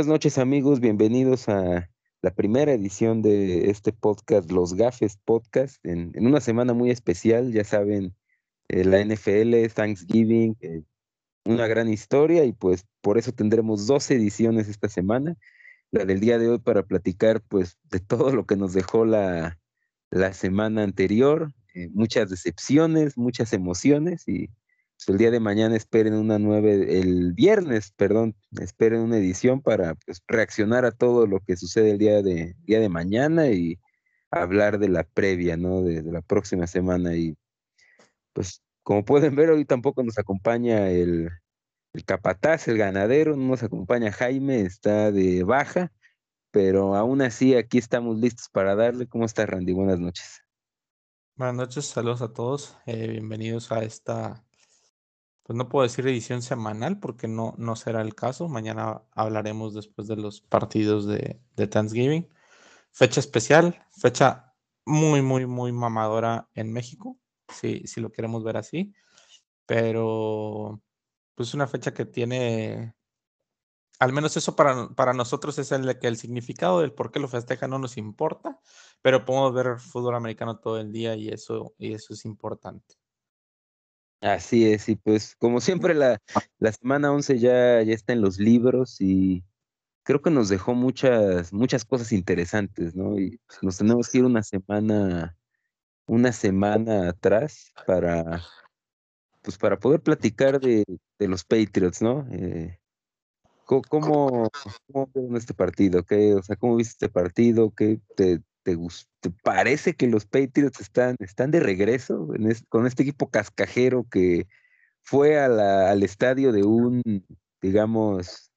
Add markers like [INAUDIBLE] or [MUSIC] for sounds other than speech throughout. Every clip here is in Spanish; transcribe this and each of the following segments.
Buenas noches amigos, bienvenidos a la primera edición de este podcast, Los Gafes Podcast, en, una semana muy especial, ya saben, eh, la NFL, Thanksgiving, eh, una gran historia y pues por eso tendremos dos ediciones esta semana, la del día de hoy para platicar pues de todo lo que nos dejó la, la semana anterior, eh, muchas decepciones, muchas emociones y el día de mañana esperen una nueva, el viernes, perdón, esperen una edición para pues, reaccionar a todo lo que sucede el día de, día de mañana y hablar de la previa, ¿no? De, la próxima semana y pues como pueden ver hoy tampoco nos acompaña el, el capataz, el ganadero, no nos acompaña Jaime, está de baja, pero aún así aquí estamos listos para darle. ¿Cómo está Randy? Buenas noches. Buenas noches, saludos a todos. Eh, bienvenidos a esta, pues no puedo decir edición semanal porque no, no será el caso. Mañana hablaremos después de los partidos de, Thanksgiving. Fecha especial, fecha muy, muy, muy mamadora en México, si, si lo queremos ver así. Pero, pues una fecha que tiene al menos eso para, para, nosotros es el que el significado del por qué lo festeja no nos importa, pero podemos ver fútbol americano todo el día y eso, y eso es importante. Así es, y pues como siempre la, la semana 11 ya, ya está en los libros y creo que nos dejó muchas, muchas cosas interesantes, ¿no? Y pues, nos tenemos que ir una semana, una semana atrás para, pues para poder platicar de, de los Patriots, ¿no? Eh, ¿Cómo, cómo vieron este partido? ¿Qué, o sea, ¿cómo viste este partido? ¿Qué te, te, parece que los Patriots están, están de regreso con este equipo cascajero que fue al estadio de un, digamos,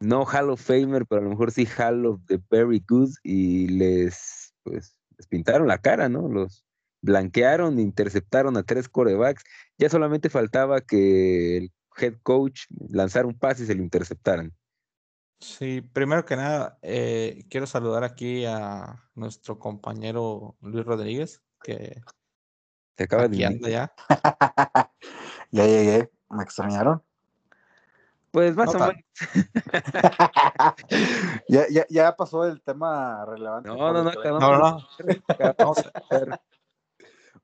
no Hall of Famer, pero a lo mejor sí Hall of the Very Good y les, pues, les pintaron la cara, ¿no? Los blanquearon, interceptaron a tres corebacks. Ya solamente faltaba que el head coach lanzar un pase y se lo interceptaran. Sí, primero que nada, eh, quiero saludar aquí a nuestro compañero Luis Rodríguez, que te acaba de ya. [LAUGHS] ya llegué, ¿me extrañaron? Pues más o menos. [LAUGHS] ya, ya, ya, pasó el tema relevante. No, no, no, no, no, no.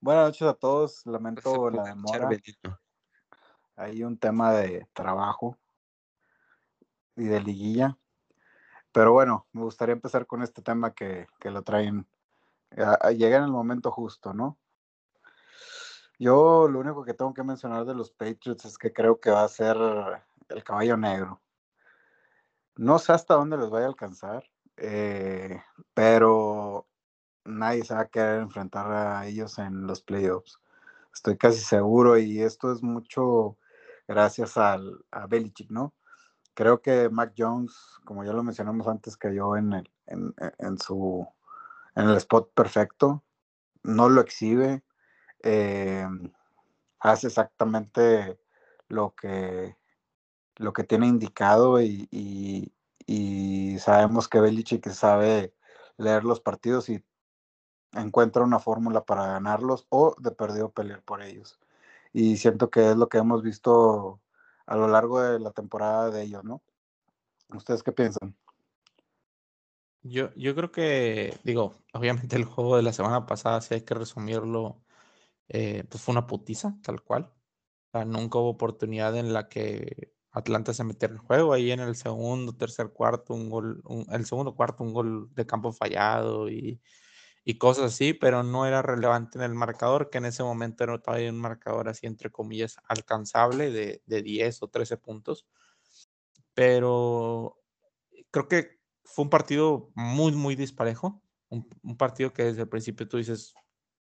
Buenas noches a todos. Lamento la demora hay un tema de trabajo y de liguilla. Pero bueno, me gustaría empezar con este tema que, lo traen, a, llegar en el momento justo, ¿no? Yo lo único que tengo que mencionar de los Patriots es que creo que va a ser el caballo negro. No sé hasta dónde les vaya a alcanzar, eh, pero nadie se va a querer enfrentar a ellos en los playoffs. Estoy casi seguro y esto es mucho gracias al, a Belichick, ¿no? Creo que Mac Jones, como ya lo mencionamos antes, cayó en, el, en, en su, en el spot perfecto, no lo exhibe, eh, hace exactamente lo que, lo que tiene indicado y, y, y sabemos que Belichick sabe leer los partidos y encuentra una fórmula para ganarlos o de perdido pelear por ellos. Y siento que es lo que hemos visto a lo largo de la temporada de ellos, ¿no? ¿Ustedes qué piensan? Yo, yo creo que, digo, obviamente el juego de la semana pasada, si hay que resumirlo, eh, pues fue una putiza, tal cual. Nunca hubo oportunidad en la que Atlanta se metiera en el juego. Ahí en el segundo, tercer cuarto, un gol, el segundo cuarto, un gol de campo fallado y y cosas así, pero no era relevante en el marcador, que en ese momento era todavía un marcador así, entre comillas, alcanzable de, de 10 o 13 puntos. Pero creo que fue un partido muy, muy disparejo. Un, partido que desde el principio tú dices,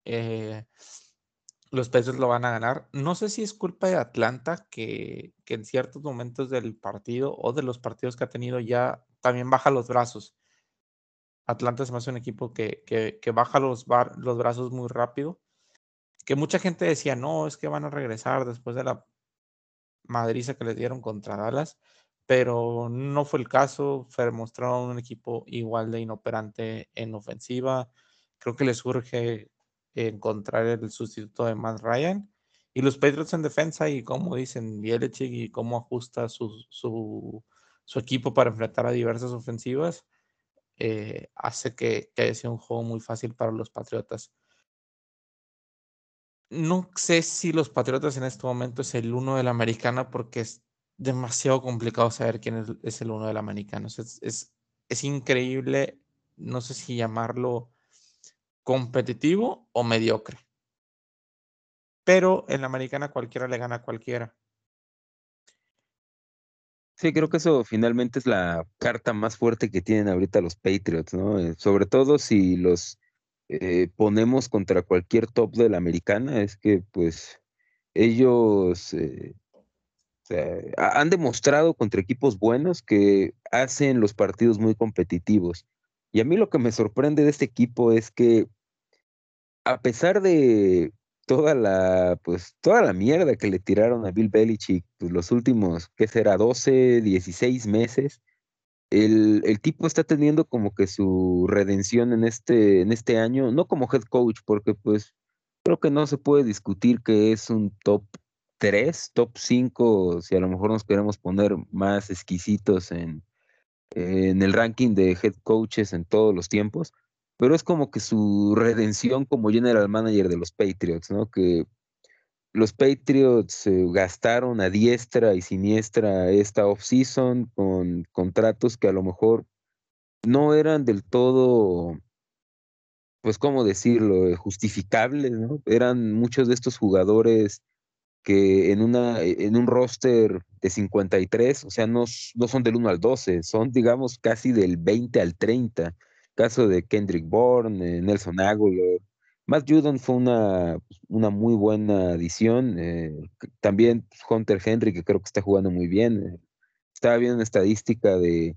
eh, los pesos lo van a ganar. No sé si es culpa de Atlanta que, que, en ciertos momentos del partido o de los partidos que ha tenido ya también baja los brazos. Atlanta es más un equipo que, que, baja los, los brazos muy rápido. Que mucha gente decía, no, es que van a regresar después de la madriza que les dieron contra Dallas, pero no fue el caso. Se mostraron un equipo igual de inoperante en ofensiva. Creo que les surge encontrar el sustituto de Matt Ryan Y los Patriots en defensa y como dicen Belichick y cómo ajusta su, su, su equipo para enfrentar a diversas ofensivas, eh, hace que, que haya sido un juego muy fácil para los Patriotas. No sé si los Patriotas en este momento es el uno de la americana porque es demasiado complicado saber quién es, el uno de la americana. es, es, es increíble, no sé si llamarlo competitivo o mediocre. Pero en la americana cualquiera le gana a cualquiera. Sí, creo que eso finalmente es la carta más fuerte que tienen ahorita los Patriots, ¿no? Eh, sobre todo si los eh, ponemos contra cualquier top de la americana, es que pues ellos eh, han demostrado contra equipos buenos que hacen los partidos muy competitivos. Y a mí lo que me sorprende de este equipo es que a pesar de toda la, pues, toda la mierda que le tiraron a Bill Belichick pues, los últimos, ¿qué será? 12, 16 meses. El, el, tipo está teniendo como que su redención en este, en este año, no como head coach, porque pues creo que no se puede discutir que es un top 3, top 5, si a lo mejor nos queremos poner más exquisitos en, en el ranking de head coaches en todos los tiempos pero es como que su redención como general manager de los Patriots, ¿no? Que los Patriots gastaron a diestra y siniestra esta offseason con contratos que a lo mejor no eran del todo, pues, ¿cómo decirlo?, justificables, ¿no? Eran muchos de estos jugadores que en, una, en un roster de 53, o sea, no, no son del 1 al 12, son, digamos, casi del 20 al 30 caso de Kendrick Bourne, Nelson Aguilar. Matt Judon fue una, una muy buena adición. Eh, también Hunter Henry, que creo que está jugando muy bien. Eh, estaba viendo una estadística de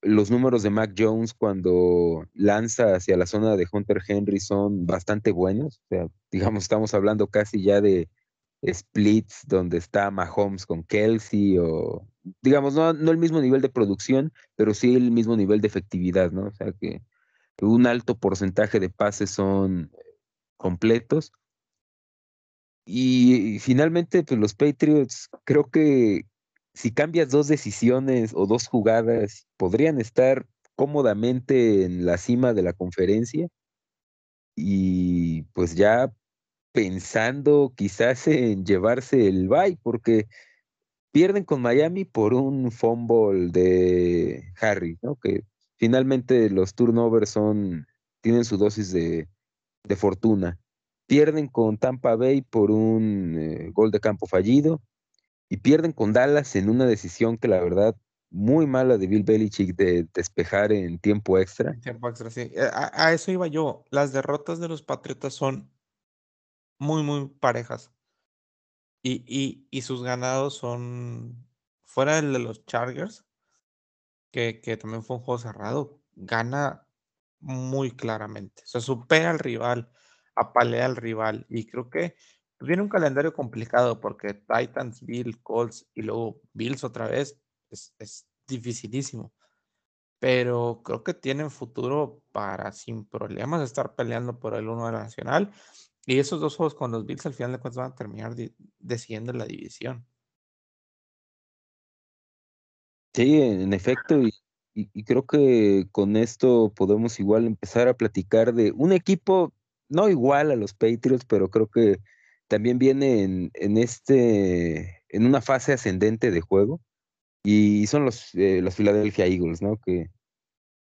los números de Mac Jones cuando lanza hacia la zona de Hunter Henry son bastante buenos. O sea, digamos, estamos hablando casi ya de splits donde está Mahomes con Kelsey o digamos, no, no el mismo nivel de producción, pero sí el mismo nivel de efectividad, ¿no? O sea que un alto porcentaje de pases son completos. Y, finalmente, pues los Patriots, creo que si cambias dos decisiones o dos jugadas, podrían estar cómodamente en la cima de la conferencia. Y pues ya pensando quizás en llevarse el bye, porque pierden con Miami por un fumble de Harry, ¿no? Que finalmente los turnovers son, tienen su dosis de, fortuna. Pierden con Tampa Bay por un eh, gol de campo fallido y pierden con Dallas en una decisión que la verdad muy mala de Bill Belichick de despejar en tiempo extra. tiempo extra, sí. Eh, a, eso iba yo. Las derrotas de los Patriotas son muy, muy parejas. Y, y, sus ganados son fuera del de los Chargers, que, que también fue un juego cerrado, gana muy claramente. O sea, supera al rival, apalea al rival. Y creo que viene un calendario complicado porque Titans, Bills, Colts y luego Bills otra vez es, es dificilísimo. Pero creo que tienen futuro para sin problemas estar peleando por el uno de la nacional y esos dos juegos con los Bills al final de cuentas van a terminar decidiendo la división. Sí, en efecto, y, creo que con esto podemos igual empezar a platicar de un equipo no igual a los Patriots, pero creo que también viene en, en este, en una fase ascendente de juego, y son los, eh, los Philadelphia Eagles, ¿no? Que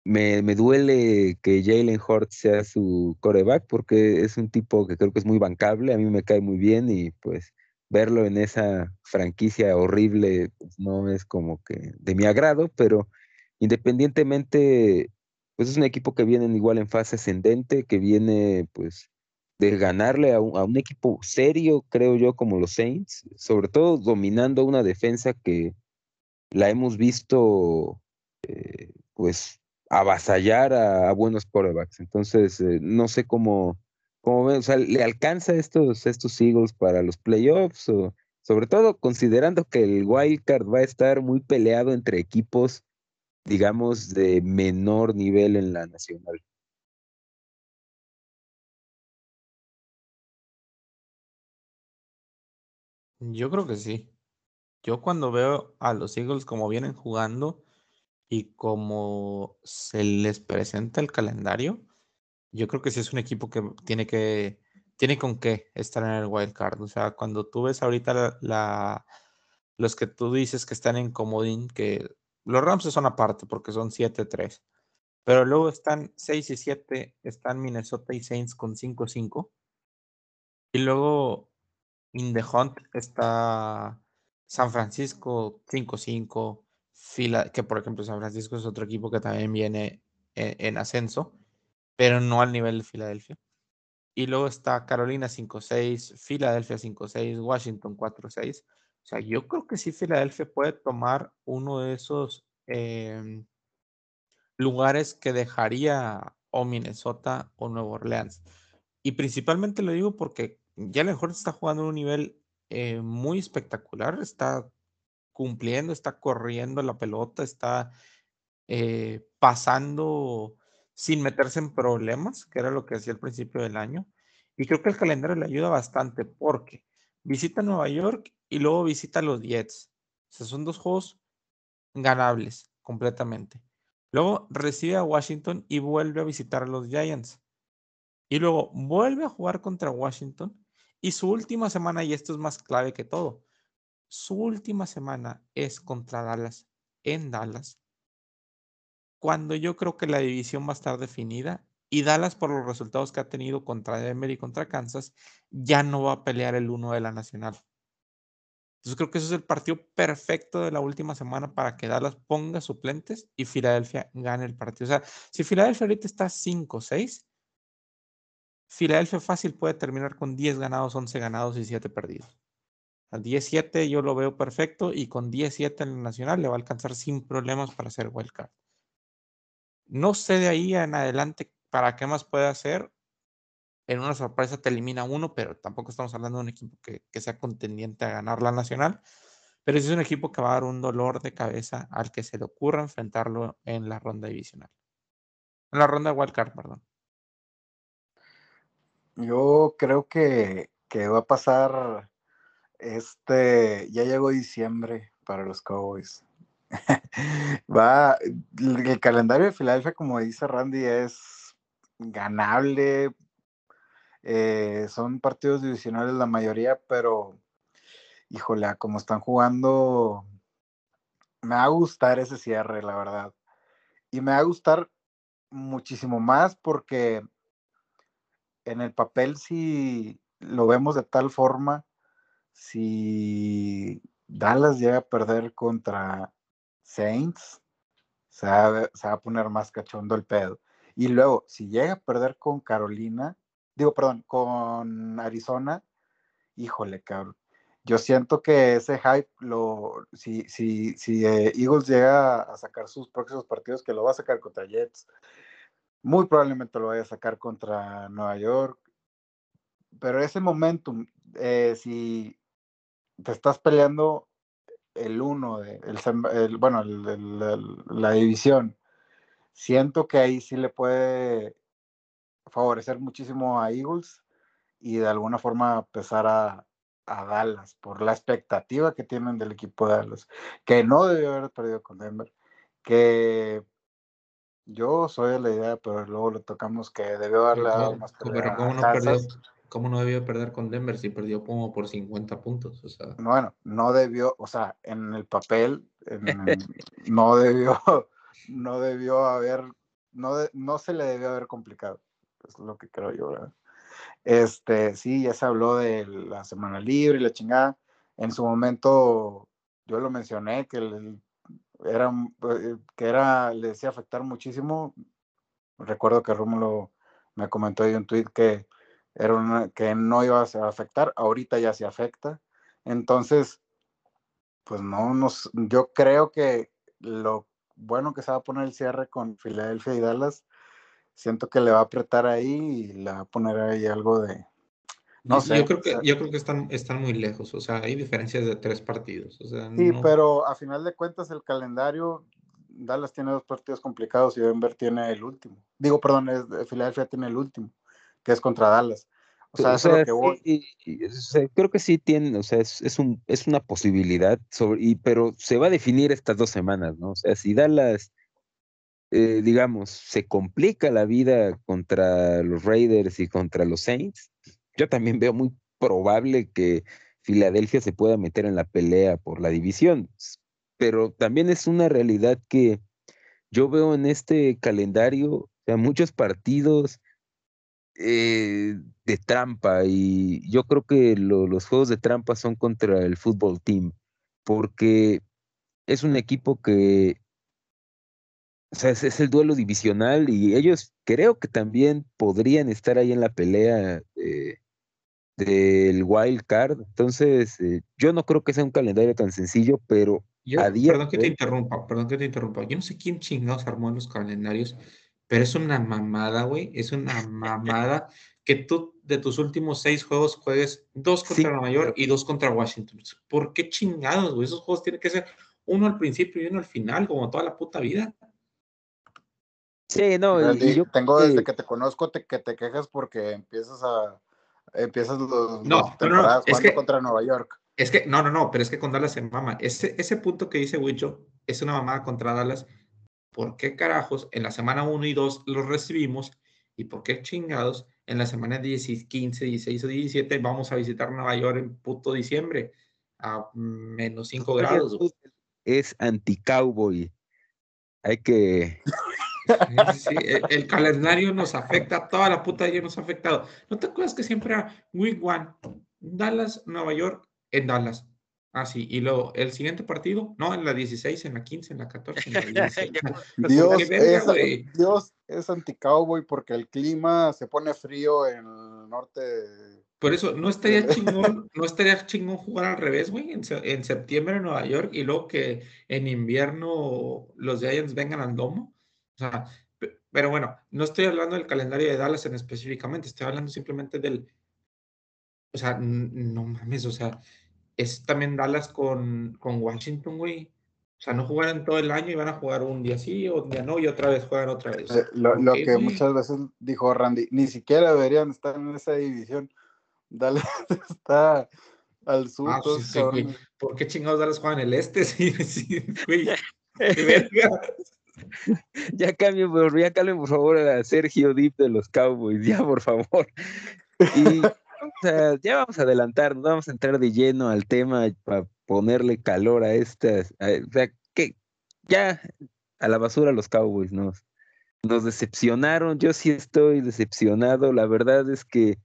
me, me duele que Jalen Hurts sea su coreback porque es un tipo que creo que es muy bancable, a mí me cae muy bien y pues verlo en esa franquicia horrible pues, no es como que de mi agrado, pero independientemente, pues es un equipo que viene igual en fase ascendente, que viene pues de ganarle a un, a un equipo serio, creo yo, como los Saints, sobre todo dominando una defensa que la hemos visto eh, pues avasallar a, buenos quarterbacks. Entonces, eh, no sé cómo, cómo o sea, ¿le alcanza estos, estos Eagles para los playoffs? O, sobre todo considerando que el wild card va a estar muy peleado entre equipos, digamos, de menor nivel en la nacional. Yo creo que sí. Yo cuando veo a los Eagles como vienen jugando y como se les presenta el calendario, yo creo que sí es un equipo que tiene que tiene con qué estar en el wild card. O sea, cuando tú ves ahorita la, los que tú dices que están en comodín, que los Rams son aparte porque son 7-3. Pero luego están 6 y 7, están Minnesota y Saints con 5-5. Y luego in the hunt está San Francisco 5-5, que por ejemplo San Francisco es otro equipo que también viene en, en ascenso, pero no al nivel de Filadelfia. Y luego está Carolina 5-6, Filadelfia 5-6, Washington 4-6. O sea, yo creo que sí Filadelfia puede tomar uno de esos em, lugares que dejaría o Minnesota o Nueva Orleans. Y principalmente lo digo porque ya mejor está jugando en un nivel eh, muy espectacular, está cumpliendo, está corriendo la pelota, está eh, pasando sin meterse en problemas, que era lo que hacía al principio del año. Y creo que el calendario le ayuda bastante porque visita Nueva York y luego visita los Jets. O sea, son dos juegos ganables completamente. Luego recibe a Washington y vuelve a visitar a los Giants. Y luego vuelve a jugar contra Washington. Y su última semana, y esto es más clave que todo, su última semana es contra Dallas, en Dallas, cuando yo creo que la división va a estar definida y Dallas, por los resultados que ha tenido contra Denver y contra Kansas, ya no va a pelear el uno de la nacional. Entonces creo que eso es el partido perfecto de la última semana para que Dallas ponga suplentes y Filadelfia gane el partido. O sea, si Filadelfia ahorita está 5-6, Filadelfia fácil puede terminar con 10 ganados, 11 ganados y 7 perdidos. A 10-7 yo lo veo perfecto y con 10-7 en el nacional le va a alcanzar sin problemas para hacer wildcard. No sé de ahí en adelante para qué más puede hacer. En una sorpresa te elimina uno, pero tampoco estamos hablando de un equipo que, sea contendiente a ganar la nacional. Pero es un equipo que va a dar un dolor de cabeza al que se le ocurra enfrentarlo en la ronda divisional. En la ronda de wildcard, perdón. Yo creo que, que va a pasar este, ya llegó diciembre para los Cowboys. [LAUGHS] Va, el calendario de Filadelfia, como dice Randy, es ganable. Eh, son partidos divisionales la mayoría, pero híjole, como están jugando, me va a gustar ese cierre, la verdad. Y me va a gustar muchísimo más porque en el papel, si lo vemos de tal forma, si Dallas llega a perder contra Saints, se va, a poner más cachondo el pedo. Y luego, si llega a perder con Carolina, digo, perdón, con Arizona, híjole, cabrón. Yo siento que ese hype, lo, si, si, si eh, Eagles llega a sacar sus próximos partidos, que lo va a sacar contra Jets, muy probablemente lo vaya a sacar contra Nueva York. Pero ese momentum, eh, si te estás peleando el uno, de, el, bueno, la división, siento que ahí sí le puede favorecer muchísimo a Eagles y de alguna forma pesar a, a Dallas por la expectativa que tienen del equipo de Dallas, que no debió haber perdido con Denver, que yo soy de la idea, pero luego le tocamos que debió haberle dado más Pero ¿cómo no, perdió, ¿cómo no debió perder con Denver si perdió como por 50 puntos? O sea. Bueno, no debió, o sea, en el papel [LAUGHS] no debió, [LAUGHS] no debió haber, no, no se le debió haber complicado. Es lo que creo yo, ¿verdad? Este, sí, ya se habló de la semana libre y la chingada. En su momento, yo lo mencioné, que el, era, eh, que era, le decía afectar muchísimo. Recuerdo que Rómulo me comentó ahí un tweet que era una, que no iba a afectar, ahorita ya se afecta. Entonces, pues no nos, yo creo que lo bueno que se va a poner el cierre con Filadelfia y Dallas, siento que le va a apretar ahí y le va a poner ahí algo de, no sé. Yo creo que, yo creo que están, están muy lejos, o sea, hay diferencias de tres partidos. sí, pero a final de cuentas el calendario, Dallas tiene dos partidos complicados y Denver tiene el último. Digo, perdón, es, Filadelfia tiene el último, que es contra Dallas. O sea, O es lo que voy. creo que sí tiene, o sea, es, es un, es una posibilidad, pero se va a definir estas dos semanas, ¿no? O sea, si Dallas, eh, digamos, se complica la vida contra los Raiders y contra los Saints, yo también veo muy probable que Filadelfia se pueda meter en la pelea por la división, pero también es una realidad que yo veo en este calendario, o sea, muchos partidos eh, de trampa y yo creo que lo- los juegos de trampa son contra el fútbol team porque es un equipo que, o sea, es, es el duelo divisional y ellos creo que también podrían estar ahí en la pelea eh, del wild card. Entonces, eh, yo no creo que sea un calendario tan sencillo, pero Yo, a día perdón que te interrumpa, perdón que te interrumpa. Yo no sé quién chingados armó los calendarios, pero es una mamada, güey. Es una mamada que tú de tus últimos seis juegos juegues dos contra Sí, Nueva York y dos contra Washington. ¿Por qué chingados, güey? Esos juegos tienen que ser uno al principio y uno al final, como toda la puta vida. sí, no, y- yo tengo desde que que te conozco te- que te quejas porque empiezas a empiezas los, No, no, no, es que- contra Nueva York. Es que, no, no, no, pero es que con Dallas se mama. Ese, ese punto que dice Wicho es una mamada contra Dallas. ¿Por qué carajos en la semana 1 y 2 los recibimos? ¿Y por qué chingados en la semana 10, 15, 16 o 17 vamos a visitar Nueva York en puto diciembre a menos 5 grados? es anti-cowboy. Hay que... Sí, el, el calendario nos afecta, toda la puta ya nos ha afectado. ¿No te acuerdas que siempre era Week One, Dallas, Nueva York, en Dallas? Ah, sí, y luego el siguiente partido, no, en la 16, en la 15, en la 14, en la [LAUGHS] 16. [LAUGHS] Dios qué verga, es, güey. Dios es anti-cowboy porque el clima se pone frío en el norte. Por eso, no estaría chingón, no estaría chingón jugar al revés, güey, en, en septiembre en Nueva York y luego que en invierno los Giants vengan al domo. O sea, pe- pero bueno, no estoy hablando del calendario de Dallas en específicamente, estoy hablando simplemente del, o sea, no mames, o sea, es también Dallas con, con Washington, güey. O sea, no jugaron todo el año y van a jugar un día sí, un día no, y otra vez juegan otra vez. Eh, Lo, lo ¿Por qué, que muchas veces dijo Randy, ni siquiera deberían estar en esa división. [LAUGHS] Dale, está al sur. Ah, todos sí, sí, güey. cabrones. ¿Por qué chingados Dallas juegan el este? [LAUGHS] Sí, sí, güey. qué verga. [LAUGHS] Ya cambien, por, ya cambien, por favor, a Sergio Dip de los Cowboys, ya, por favor. Y sea, ya vamos a adelantar, vamos a entrar de lleno al tema para ponerle calor a estas. a- o sea, que ya a la basura los Cowboys nos, nos decepcionaron. Yo sí estoy decepcionado. La verdad es que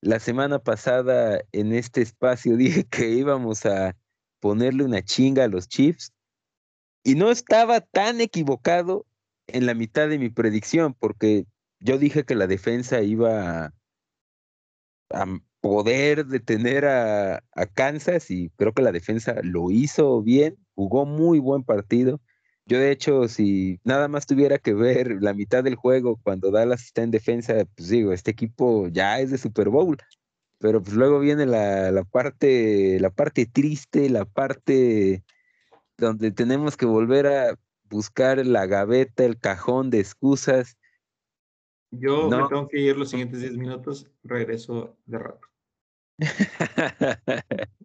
la semana pasada en este espacio [LAUGHS] dije que íbamos a ponerle una chinga a los Chiefs y no estaba tan equivocado en la mitad de mi predicción, porque yo dije que la defensa iba a, a poder detener a, a Kansas y creo que la defensa lo hizo bien, jugó muy buen partido. Yo de hecho, si nada más tuviera que ver la mitad del juego cuando Dallas está en defensa, pues digo, este equipo ya es de Super Bowl. Pero pues luego viene la, la parte, la parte triste, la parte donde tenemos que volver a buscar la gaveta, el cajón de excusas. Yo me No. tengo que ir los siguientes 10 minutos, regreso de rato. [LAUGHS]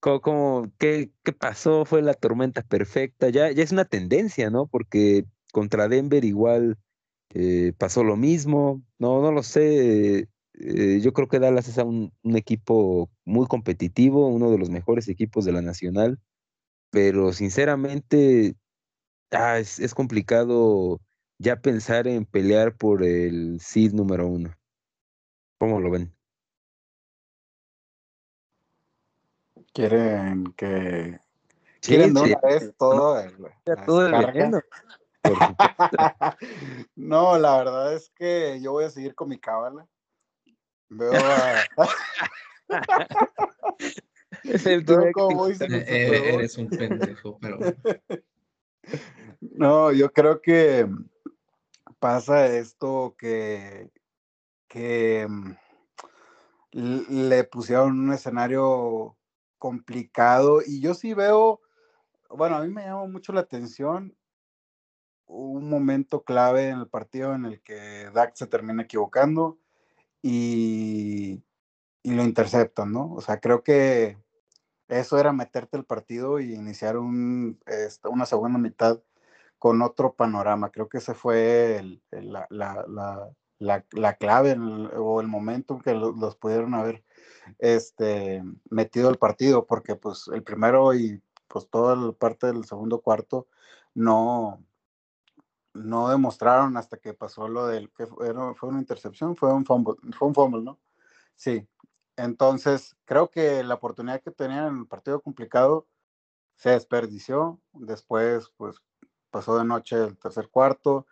¿Cómo, cómo- qué, qué pasó? Fue la tormenta perfecta. Ya, ya es una tendencia, ¿no? Porque contra Denver igual eh, pasó lo mismo. No, no lo sé. eh, yo creo que Dallas es un, un equipo muy competitivo, uno de los mejores equipos de la nacional. Pero sinceramente, ah, es, es complicado ya pensar en pelear por el seed número uno. ¿Cómo lo ven? Quieren que. Sí, Quieren de sí, una vez todo el, todo el [LAUGHS] no, la verdad es que yo voy a seguir con mi cábala. Veo a. Es el Veo Eh, Super eh, eres un pendejo, pero No, yo creo que pasa esto que, que mm, le pusieron un escenario complicado y yo sí veo, bueno, a mí me llama mucho la atención un momento clave en el partido en el que Dak se termina equivocando y, y lo interceptan, ¿no? O sea, creo que eso era meterte el partido y iniciar un, este, una segunda mitad con otro panorama. Creo que ese fue la, la, clave o el momento en que los pudieron haber este, metido el partido, porque pues el primero y pues toda la parte del segundo cuarto no, no demostraron hasta que pasó lo del que fue, fue una intercepción, fue un fumble, fue un fumble, ¿no? Sí. Entonces, creo que la oportunidad que tenían en el partido complicado se desperdició. Después, pues pasó de noche el tercer cuarto.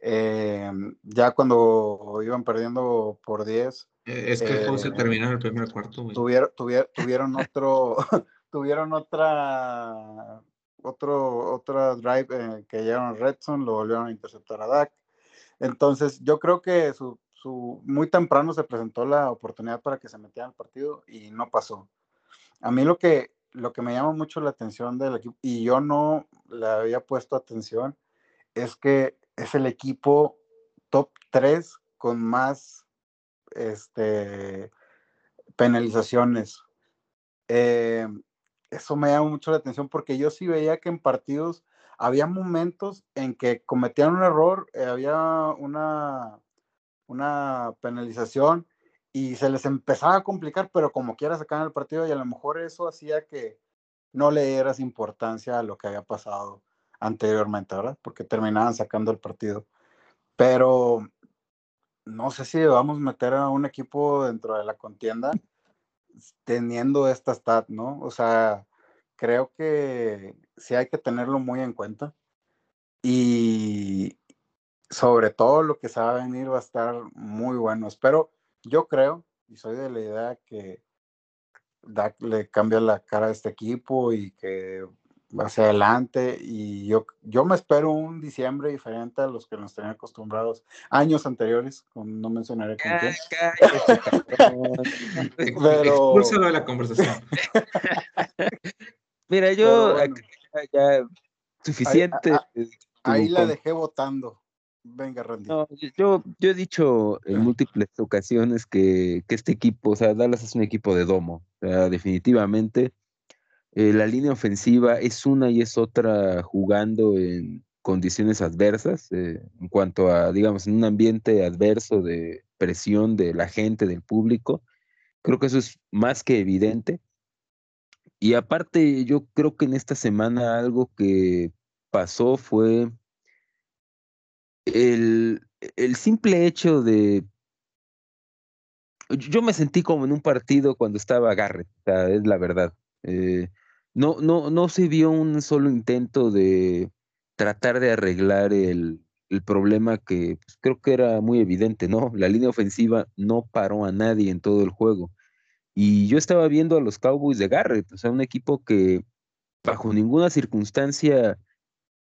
Eh, ya cuando iban perdiendo por 10. Eh, es que el juego se eh, terminó en el primer cuarto. Tuvieron, tuvieron otro, [LAUGHS] tuvieron otra, otro, otra drive que llegaron a Redson, lo volvieron a interceptar a Dak. Entonces, yo creo que su, su, muy temprano se presentó la oportunidad para que se metiera al partido y no pasó. A mí lo que, lo que me llama mucho la atención del equipo, y yo no le había puesto atención, es que es el equipo top 3 con más este, penalizaciones. Eh, eso me llama mucho la atención porque yo sí veía que en partidos había momentos en que cometían un error, eh, había una, una penalización y se les empezaba a complicar, pero como quiera sacar el partido y a lo mejor eso hacía que no le dieras importancia a lo que había pasado anteriormente, ¿verdad? Porque terminaban sacando el partido. Pero no sé si vamos a meter a un equipo dentro de la contienda teniendo esta stat, ¿no? O sea, creo que sí hay que tenerlo muy en cuenta. Y sobre todo lo que se va a venir va a estar muy bueno. Espero, yo creo, y soy de la idea que le cambia la cara a este equipo y que hacia adelante y yo, yo me espero un diciembre diferente a los que nos tenían acostumbrados años anteriores, no mencionaré con quién. [LAUGHS] Pero... de la conversación. [LAUGHS] Mira, yo ya suficiente. Ahí, la dejé votando. Venga, Randy. yo, yo he dicho en múltiples ocasiones que, que, este equipo, o sea, Dallas es un equipo de domo. O sea, definitivamente eh, la línea ofensiva es una y es otra jugando en condiciones adversas, eh, en cuanto a, digamos, en un ambiente adverso de presión de la gente, del público. Creo que eso es más que evidente. Y aparte, yo creo que en esta semana algo que pasó fue el, el simple hecho de yo me sentí como en un partido cuando estaba Garrett, o es la verdad. Eh, no, no, no se vio un solo intento de tratar de arreglar el, problema que pues, creo que era muy evidente, ¿no? La línea ofensiva no paró a nadie en todo el juego. Y yo estaba viendo a los Cowboys de Garrett, o sea, un equipo que bajo ninguna circunstancia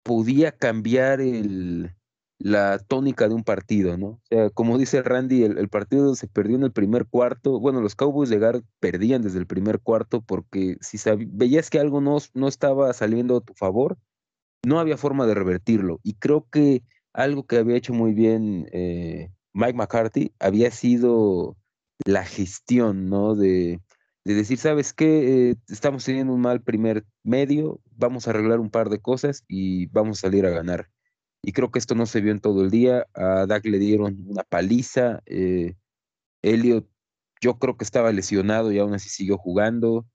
podía cambiar el, la tónica de un partido, ¿no? O sea, como dice Randy, el, partido se perdió en el primer cuarto. Bueno, los Cowboys de Gar perdían desde el primer cuarto porque si veías que algo no, no estaba saliendo a tu favor, no había forma de revertirlo. Y creo que algo que había hecho muy bien eh, Mike McCarthy había sido la gestión, ¿no? De, de decir, ¿sabes qué? Eh, estamos teniendo un mal primer medio, vamos a arreglar un par de cosas y vamos a salir a ganar y creo que esto no se vio en todo el día. A Dak le dieron una paliza. Eh, Elliot, yo creo que estaba lesionado y aún así siguió jugando.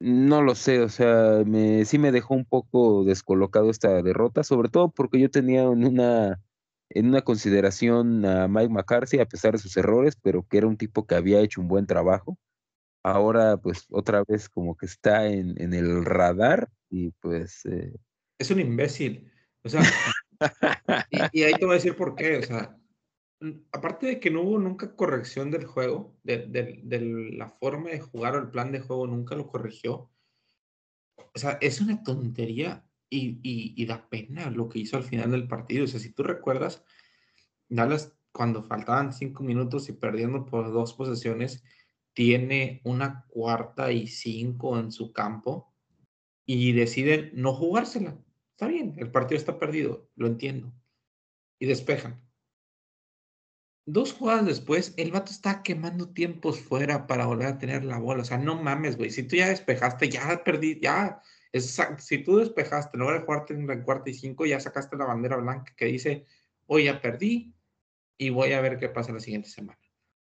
No lo sé, o sea, me, sí me dejó un poco descolocado esta derrota, sobre todo porque yo tenía en una, en una consideración a Mike McCarthy, a pesar de sus errores, pero que era un tipo que había hecho un buen trabajo. Ahora, pues, otra vez como que está en, en el radar y pues... Eh, es un imbécil. O sea, y, ahí te voy a decir por qué. O sea, aparte de que no hubo nunca corrección del juego, de, la forma de jugar o el plan de juego nunca lo corrigió. O sea, es una tontería y, y, da pena lo que hizo al final del partido. O sea, si tú recuerdas, Dallas, cuando faltaban cinco minutos y perdiendo por dos posesiones, tiene una cuarta y cinco en su campo y deciden no jugársela. Está bien, el partido está perdido, lo entiendo. Y despejan. dos jugadas después, el vato está quemando tiempos fuera para volver a tener la bola. O sea, no mames, güey. Si tú ya despejaste, ya perdí, ya. Es, si tú despejaste, luego de jugarte en la cuarta y cinco, ya sacaste la bandera blanca que dice, hoy ya perdí y voy a ver qué pasa la siguiente semana.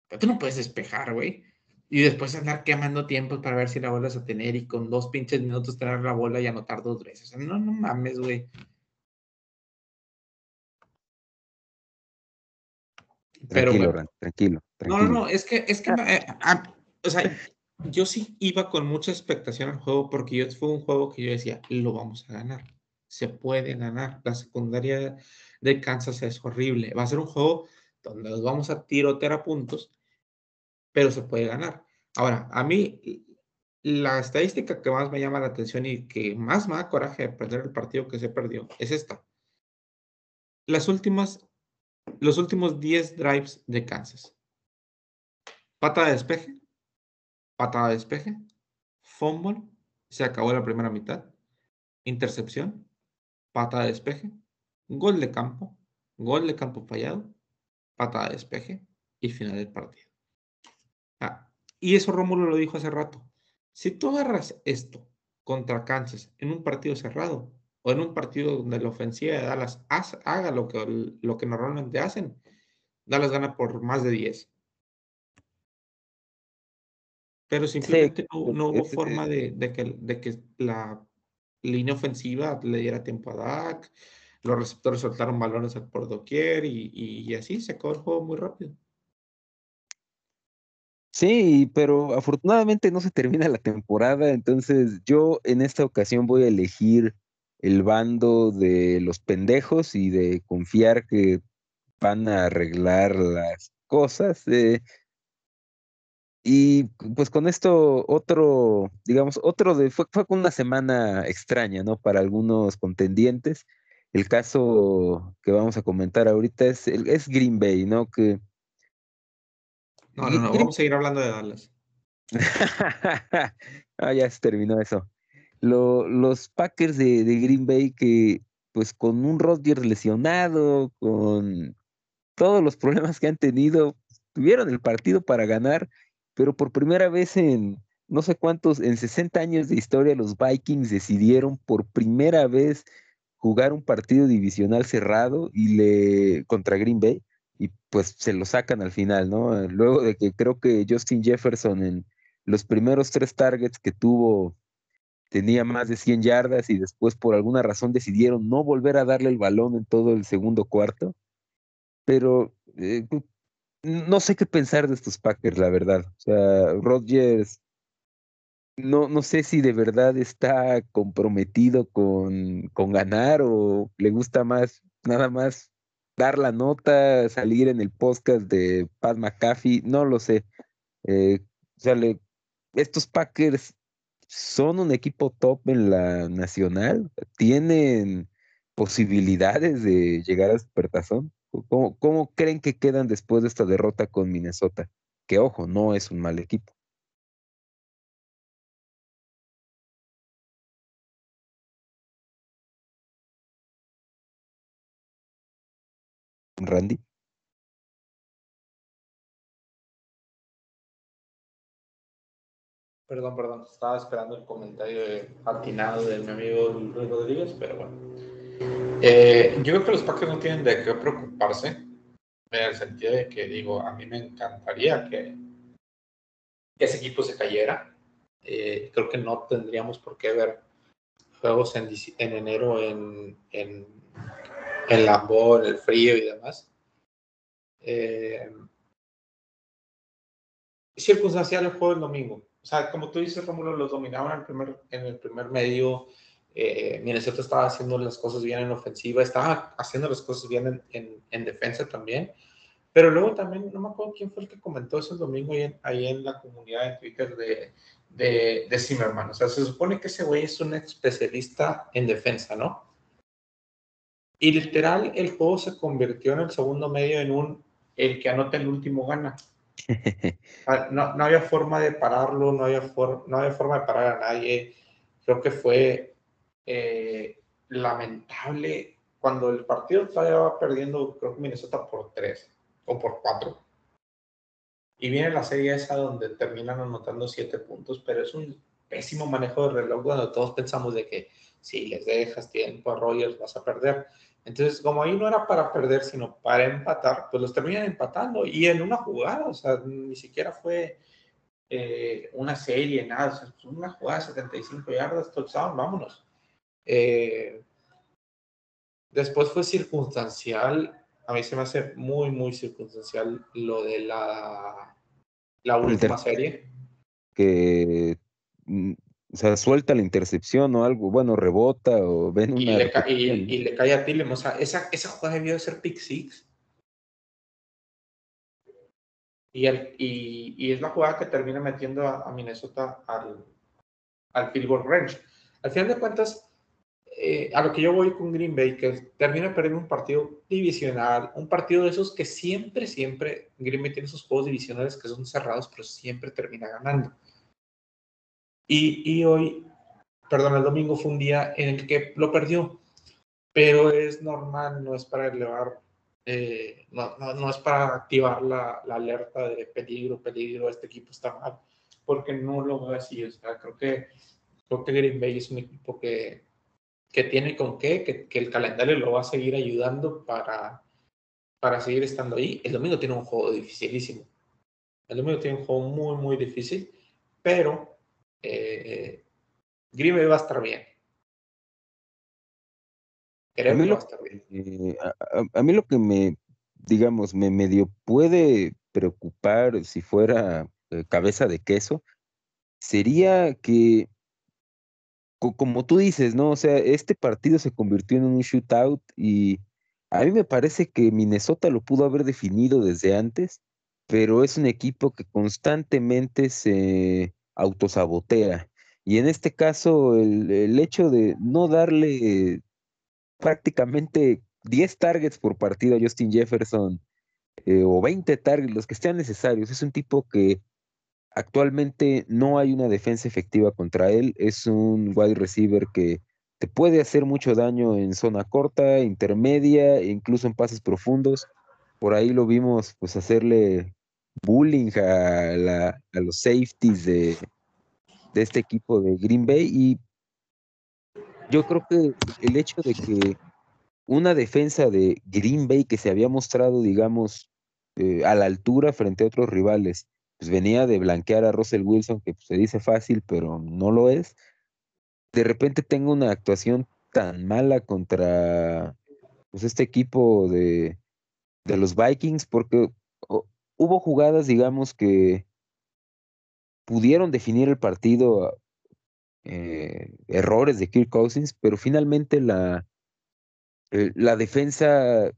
Pero tú no puedes despejar, güey. Y después andar quemando tiempos para ver si la vuelves a tener y con dos pinches minutos tener la bola y anotar dos veces. no, no mames, güey. Pero, tranquilo, tranquilo, No, no, no, es que, es que, eh, ah, o sea, yo sí iba con mucha expectación al juego porque yo, fue un juego que yo decía, lo vamos a ganar, se puede ganar. La secundaria de Kansas es horrible. Va a ser un juego donde nos vamos a tirotear a puntos pero se puede ganar. Ahora, a mí la estadística que más me llama la atención y que más me da coraje de perder el partido que se perdió es esta. Las últimas, los últimos 10 drives de Kansas. Pata de despeje, patada de despeje, fumble, se acabó la primera mitad, intercepción, patada de despeje, gol de campo, gol de campo fallado, patada de despeje y final del partido. Y eso Rómulo lo dijo hace rato. Si tú agarras esto contra Kansas en un partido cerrado o en un partido donde la ofensiva de Dallas haga lo que, lo que normalmente hacen, Dallas gana por más de 10. Pero simplemente no, hubo forma de, que, de que la línea ofensiva le diera tiempo a Dak, los receptores soltaron balones por doquier y, y así se acabó el juego muy rápido. Sí, pero afortunadamente no se termina la temporada, entonces yo en esta ocasión voy a elegir el bando de los pendejos y de confiar que van a arreglar las cosas. Eh, y pues con esto otro, digamos, otro de, fue, fue una semana extraña, ¿no? Para algunos contendientes. El caso que vamos a comentar ahorita es, es Green Bay, ¿no? Que no, no, no, vamos a seguir hablando de Dallas. [LAUGHS] ah, ya se terminó eso. los Packers de, Green Bay que, pues con un Rodgers lesionado, con todos los problemas que han tenido, tuvieron el partido para ganar, pero por primera vez en no sé cuántos, en 60 años de historia, los Vikings decidieron por primera vez jugar un partido divisional cerrado y le contra Green Bay y pues se lo sacan al final, ¿no? Luego de que creo que Justin Jefferson en los primeros tres targets que tuvo tenía más de 100 yardas y después por alguna razón decidieron no volver a darle el balón en todo el segundo cuarto. Pero eh, no sé qué pensar de estos Packers, la verdad. O sea, Rodgers no, no sé si de verdad está comprometido con, con ganar o le gusta más nada más dar la nota, salir en el podcast de Pat McAfee, no lo sé. Eh, estos Packers son un equipo top en la nacional, tienen posibilidades de llegar a Supertazón. ¿Cómo, ¿Cómo creen que quedan después de esta derrota con Minnesota? Que ojo, no es un mal equipo. Randy. Perdón, perdón, estaba esperando el comentario atinado de mi amigo Luis Rodríguez, pero bueno. Eh, yo creo que los Packers no tienen de qué preocuparse, en el sentido de que, digo, a mí me encantaría que, ese equipo se cayera. Eh, creo que no tendríamos por qué ver juegos en, en enero en, en el Lambo, en el frío y demás. Eh, circunstancial el juego del domingo. O sea, como tú dices, Rómulo, los dominaban en el primer, medio. Eh, Minnesota estaba haciendo las cosas bien en ofensiva, estaba haciendo las cosas bien en, en, defensa también. Pero luego también, no me acuerdo quién fue el que comentó eso el domingo ahí en, en la comunidad de Twitter de, de, de Zimmerman. O sea, se supone que ese güey es un especialista en defensa, ¿no? Y literal, el juego se convirtió en el segundo medio en un el que anota el último gana. [LAUGHS] Ah, no, no había forma de pararlo, no había, no había forma de parar a nadie. Creo que fue eh, lamentable cuando el partido estaba perdiendo, creo que Minnesota por tres, o por cuatro. Y viene la serie esa donde terminan anotando siete puntos, pero es un pésimo manejo de reloj cuando todos pensamos de que si les dejas tiempo a Rogers vas a perder. Entonces, como ahí no era para perder, sino para empatar, pues los terminan empatando y en una jugada, o sea, ni siquiera fue eh, una serie, nada, o sea, una jugada de 75 yardas, touchdown, vámonos. Eh, después fue circunstancial, a mí se me hace muy, muy circunstancial lo de la, la última serie. Que o sea, suelta la intercepción o algo, bueno, rebota o ven una. Y le, y, le cae a Tillem. O sea, esa, esa jugada debió de ser pick six. Y, el, y, y, es la jugada que termina metiendo a, Minnesota al, al field goal range. Al final de cuentas, eh, a lo que yo voy con Green Bay, que termina perdiendo un partido divisional, un partido de esos que siempre, siempre, Green Bay tiene esos juegos divisionales que son cerrados, pero siempre termina ganando. Y, hoy, perdón, el domingo fue un día en el que lo perdió, pero es normal, no es para elevar, eh, no, no, es para activar la, la, alerta de peligro, peligro, este equipo está mal, porque no lo veo así. O sea, creo que, creo que Green Bay es un equipo que, que tiene con qué, que, que el calendario lo va a seguir ayudando para, para seguir estando ahí. El domingo tiene un juego dificilísimo. El domingo tiene un juego muy, muy difícil, pero eh, va a estar bien. a mí, lo, eh, a, mí lo que me, digamos, me medio puede preocupar si fuera eh, cabeza de queso, sería que, como tú dices, ¿no? O sea, este partido se convirtió en un shootout y a mí me parece que Minnesota lo pudo haber definido desde antes, pero es un equipo que constantemente se, autosabotea. Y en este caso, el, hecho de no darle prácticamente 10 targets por partido a Justin Jefferson eh, o 20 targets, los que sean necesarios, es un tipo que actualmente no hay una defensa efectiva contra él, es un wide receiver que te puede hacer mucho daño en zona corta, intermedia e incluso en pases profundos. Por ahí lo vimos pues hacerle bullying a, a los safeties de, de este equipo de Green Bay y yo creo que el hecho de que una defensa de Green Bay que se había mostrado, digamos, eh, a la altura frente a otros rivales, pues venía de blanquear a Russell Wilson, que pues, se dice fácil, pero no lo es. De repente tengo una actuación tan mala contra pues, este equipo de, de los Vikings, porque hubo jugadas, digamos, que pudieron definir el partido, eh, errores de Kirk Cousins, pero finalmente la, eh, la defensa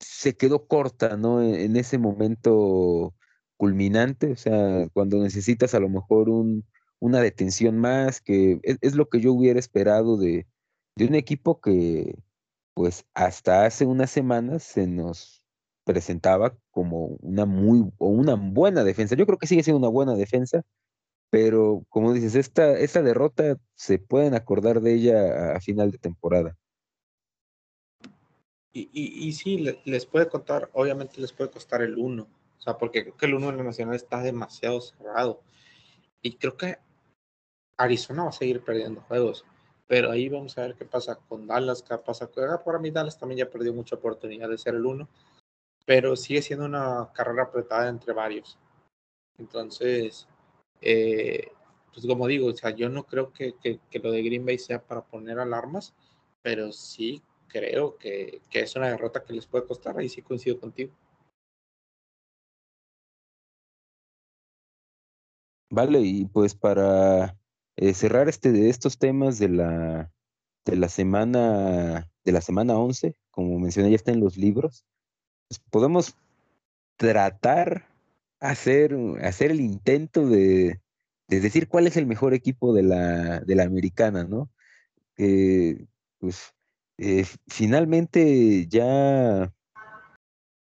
se quedó corta, ¿no? E, en, ese momento culminante, o sea, cuando necesitas a lo mejor un, una detención más, que es, lo que yo hubiera esperado de, de un equipo que, pues hasta hace unas semanas se nos presentaba como una muy o una buena defensa. Yo creo que sigue siendo una buena defensa, pero como dices, esta, esta derrota se pueden acordar de ella a, final de temporada. Y, y, sí, les puede contar, obviamente les puede costar el 1, o sea, porque creo que el 1 en la Nacional está demasiado cerrado. Y creo que Arizona va a seguir perdiendo juegos, pero ahí vamos a ver qué pasa con Dallas, qué pasa con... Ah, para mí Dallas también ya perdió mucha oportunidad de ser el 1, pero sigue siendo una carrera apretada entre varios. Entonces, eh, pues como digo, o sea, yo no creo que, que, lo de Green Bay sea para poner alarmas, pero sí creo que, que, es una derrota que les puede costar, ahí sí coincido contigo. Vale, y pues para eh, cerrar este de estos temas de la de la semana de la semana 11, como mencioné ya está en los libros, podemos tratar hacer, hacer el intento de, decir cuál es el mejor equipo de la, de la americana, ¿no? pues eh, finalmente ya,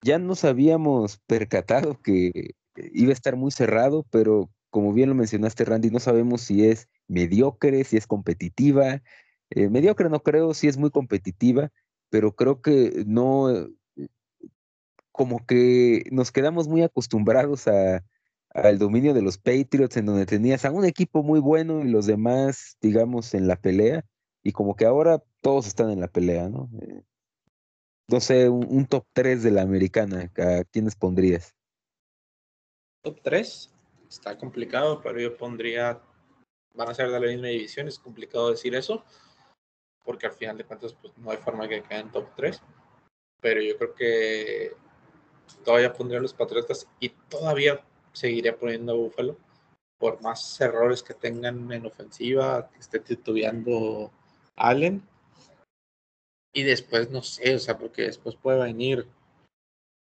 ya nos habíamos percatado que iba a estar muy cerrado, pero como bien lo mencionaste, Randy, no sabemos si es mediocre, si es competitiva. Eh, mediocre no creo, si es muy competitiva, pero creo que no, como que nos quedamos muy acostumbrados a, al dominio de los Patriots, en donde tenías a un equipo muy bueno y los demás, digamos, en la pelea, y como que ahora todos están en la pelea, ¿no? Eh, no sé, un, top 3 de la americana, ¿a quiénes pondrías? Top 3, está complicado, pero yo pondría, van a ser de la misma división, es complicado decir eso, porque al final de cuentas pues, no hay forma que queden top 3, pero yo creo que todavía pondría los Patriotas y todavía seguiría poniendo a Buffalo por más errores que tengan en ofensiva, que esté titubeando Allen. Y después, no sé, o sea, porque después puede venir,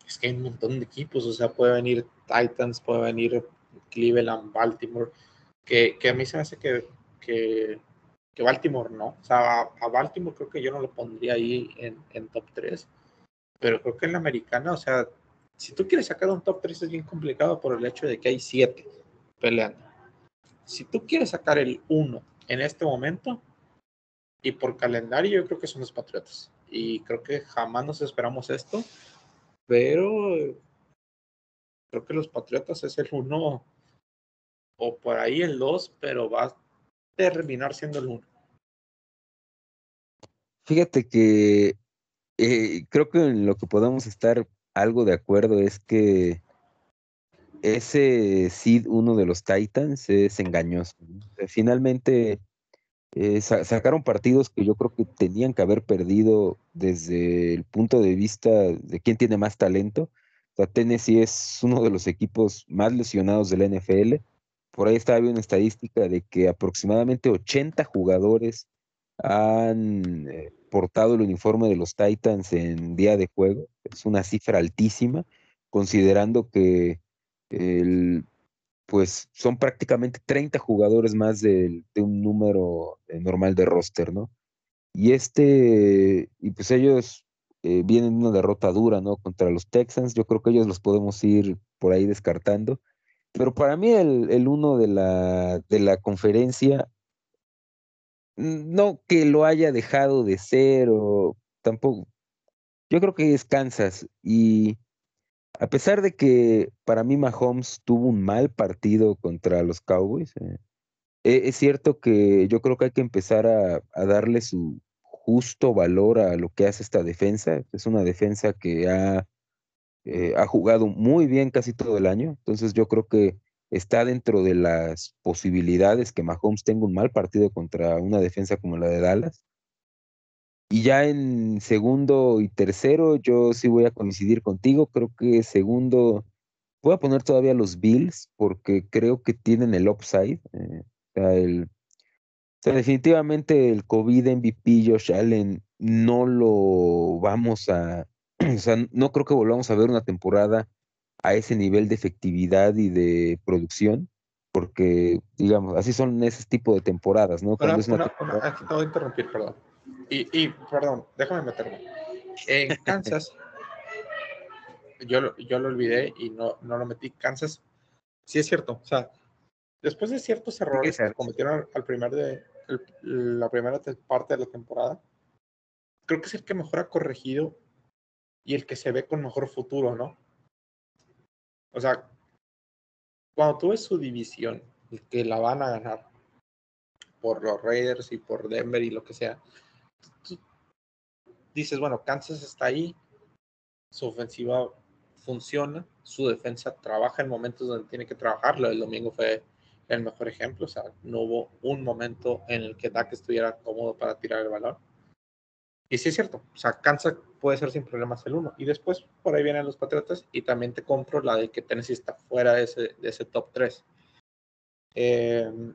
es que hay un montón de equipos, o sea, puede venir Titans, puede venir Cleveland, Baltimore, que, que a mí se me hace que, que, que, Baltimore no. O sea, a, Baltimore creo que yo no lo pondría ahí en, en top 3, pero creo que en la americana, o sea, si tú quieres sacar un top 3 es bien complicado por el hecho de que hay 7 peleando. Si tú quieres sacar el 1 en este momento, y por calendario yo creo que son los Patriotas. Y creo que jamás nos esperamos esto, pero creo que los Patriotas es el 1 o por ahí el 2, pero va a terminar siendo el 1. Fíjate que eh, creo que en lo que podemos estar algo de acuerdo es que ese seed uno de los Titans es engañoso. Finalmente eh, sacaron partidos que yo creo que tenían que haber perdido desde el punto de vista de quién tiene más talento. Tennessee es uno de los equipos más lesionados de la NFL. Por ahí estaba viendo una estadística de que aproximadamente 80 jugadores han eh, portado el uniforme de los Titans en día de juego. Es una cifra altísima, considerando que el, pues son prácticamente 30 jugadores más de, un número eh, normal de roster, ¿no? Y este, y pues ellos eh, vienen de una derrota dura, ¿no? Contra los Texans. Yo creo que ellos los podemos ir por ahí descartando. Pero para mí el, el uno de la, de la conferencia no que lo haya dejado de ser o tampoco. Yo creo que es Kansas y a pesar de que para mí Mahomes tuvo un mal partido contra los Cowboys, eh, e, es cierto que yo creo que hay que empezar a, darle su justo valor a lo que hace esta defensa. Es una defensa que ha, eh, ha jugado muy bien casi todo el año, entonces yo creo que está dentro de las posibilidades que Mahomes tenga un mal partido contra una defensa como la de Dallas. Y ya en segundo y tercero, yo sí voy a coincidir contigo. Creo que segundo, voy a poner todavía los Bills porque creo que tienen el upside. Eh, el, definitivamente el COVID MVP Josh Allen no lo vamos a, [CLEARS THROAT] o sea, no creo que volvamos a ver una temporada a ese nivel de efectividad y de producción, porque, digamos, así son ese tipo de temporadas, ¿no? Cuando es una, aquí te voy a interrumpir, perdón. Y, y, perdón, déjame meterme. En [LAUGHS] Kansas, yo, yo lo olvidé y no, no lo metí. Kansas, sí es cierto, o sea, después de ciertos errores que cometieron al primer de, la primera parte de la temporada, creo que es el que mejor ha corregido y el que se ve con mejor futuro, ¿no? O sea, cuando tú ves su división y que la van a ganar por los Raiders y por Denver y lo que sea, dices, bueno, Kansas está ahí, su ofensiva funciona, su defensa trabaja en momentos donde tiene que trabajarlo. El domingo fue el mejor ejemplo, o sea, no hubo un momento en el que Dak estuviera cómodo para tirar el balón. Y sí es cierto, o sea, Kansas puede ser sin problemas el uno. Y después por ahí vienen los Patriotas y también te compro la de que Tennessee está fuera de ese, de ese top 3. Em,